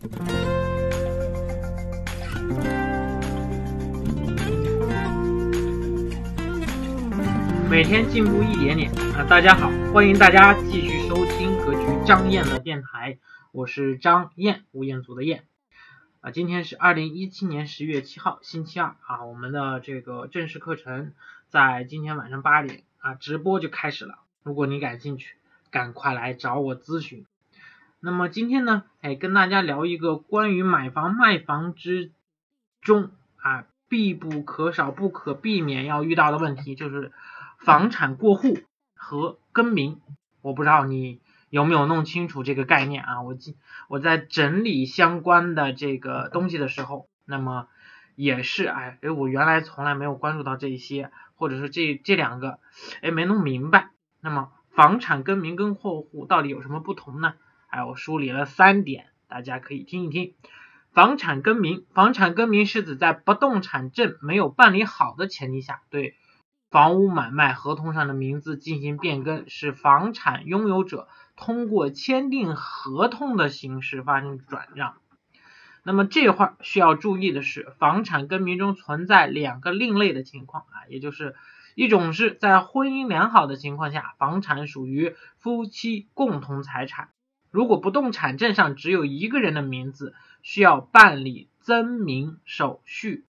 每天进步一点点啊！大家好，欢迎大家继续收听格局张燕的电台，我是张燕，吴彦祖的燕啊。今天是二零一七年十月七号，星期二啊。我们的这个正式课程在今天晚上八点啊直播就开始了。如果你感兴趣，赶快来找我咨询。那么今天呢，哎，跟大家聊一个关于买房卖房之中啊必不可少、不可避免要遇到的问题，就是。房产过户和更名，我不知道你有没有弄清楚这个概念啊？我记我在整理相关的这个东西的时候，那么也是哎哎，我原来从来没有关注到这一些，或者说这这两个哎没弄明白。那么房产更名跟过户到底有什么不同呢？哎，我梳理了三点，大家可以听一听。房产更名，房产更名是指在不动产证没有办理好的前提下，对。房屋买卖合同上的名字进行变更，使房产拥有者通过签订合同的形式发生转让。那么这块需要注意的是，房产更名中存在两个另类的情况啊，也就是一种是在婚姻良好的情况下，房产属于夫妻共同财产，如果不动产证上只有一个人的名字，需要办理增名手续。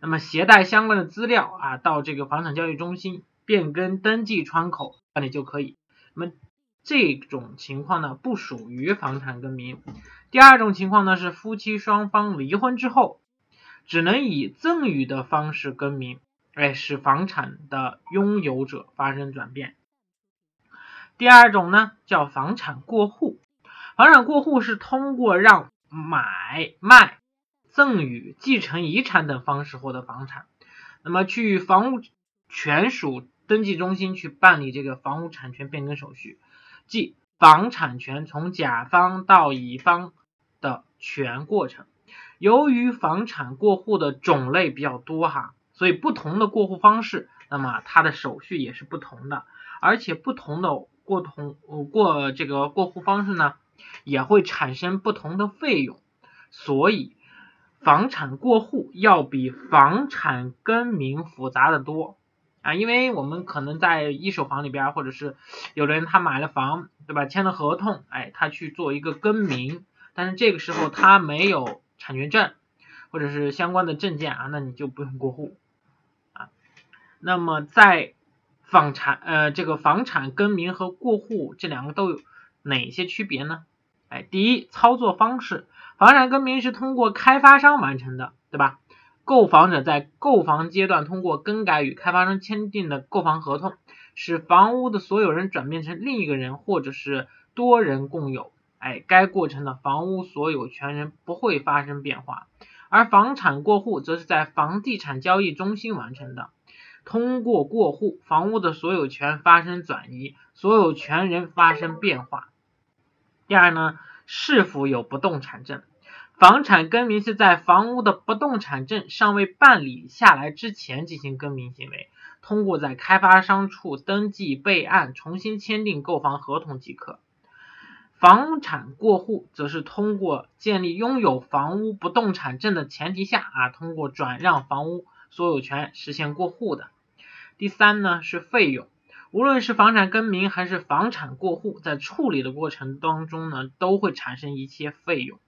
那么携带相关的资料啊，到这个房产交易中心变更登记窗口办理就可以。那么这种情况呢，不属于房产更名。第二种情况呢，是夫妻双方离婚之后，只能以赠与的方式更名，哎，使房产的拥有者发生转变。第二种呢，叫房产过户。房产过户是通过让买卖。赠与、继承遗产等方式获得房产，那么去房屋权属登记中心去办理这个房屋产权变更手续，即房产权从甲方到乙方的全过程。由于房产过户的种类比较多哈，所以不同的过户方式，那么它的手续也是不同的，而且不同的过同过这个过户方式呢，也会产生不同的费用，所以。房产过户要比房产更名复杂的多啊，因为我们可能在一手房里边，或者是有的人他买了房，对吧？签了合同，哎，他去做一个更名，但是这个时候他没有产权证或者是相关的证件啊，那你就不用过户啊。那么在房产呃这个房产更名和过户这两个都有哪些区别呢？哎，第一，操作方式。房产更名是通过开发商完成的，对吧？购房者在购房阶段通过更改与开发商签订的购房合同，使房屋的所有人转变成另一个人，或者是多人共有。哎，该过程的房屋所有权人不会发生变化。而房产过户则是在房地产交易中心完成的，通过过户，房屋的所有权发生转移，所有权人发生变化。第二呢？是否有不动产证？房产更名是在房屋的不动产证尚未办理下来之前进行更名行为，通过在开发商处登记备案，重新签订购房合同即可。房产过户则是通过建立拥有房屋不动产证的前提下啊，通过转让房屋所有权实现过户的。第三呢是费用。无论是房产更名还是房产过户，在处理的过程当中呢，都会产生一些费用。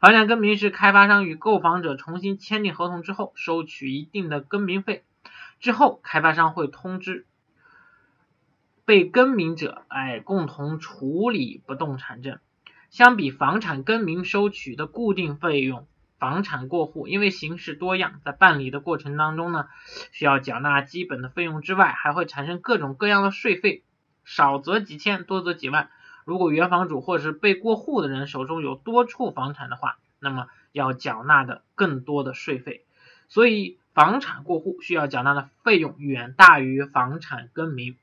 房产更名是开发商与购房者重新签订合同之后，收取一定的更名费，之后开发商会通知被更名者，哎，共同处理不动产证。相比房产更名收取的固定费用。房产过户，因为形式多样，在办理的过程当中呢，需要缴纳基本的费用之外，还会产生各种各样的税费，少则几千，多则几万。如果原房主或者是被过户的人手中有多处房产的话，那么要缴纳的更多的税费。所以，房产过户需要缴纳的费用远大于房产更名。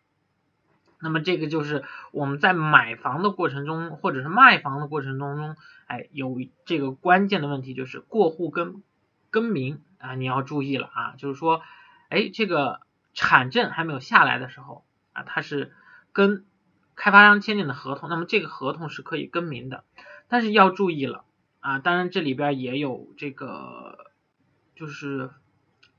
那么这个就是我们在买房的过程中，或者是卖房的过程当中，哎，有这个关键的问题，就是过户跟更名啊，你要注意了啊，就是说，哎，这个产证还没有下来的时候啊，它是跟开发商签订的合同，那么这个合同是可以更名的，但是要注意了啊，当然这里边也有这个就是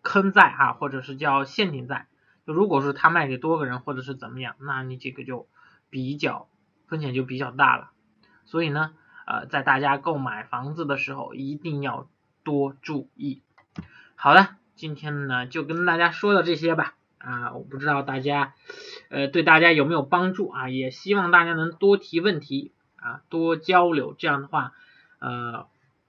坑在啊，或者是叫陷阱在。如果说他卖给多个人或者是怎么样，那你这个就比较风险就比较大了。所以呢，呃，在大家购买房子的时候一定要多注意。好的，今天呢就跟大家说到这些吧。啊，我不知道大家呃对大家有没有帮助啊？也希望大家能多提问题啊，多交流。这样的话，呃，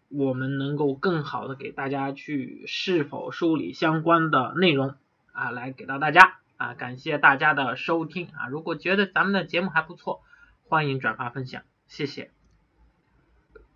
我们能够更好的给大家去是否梳理相关的内容。啊，来给到大家啊，感谢大家的收听啊！如果觉得咱们的节目还不错，欢迎转发分享，谢谢。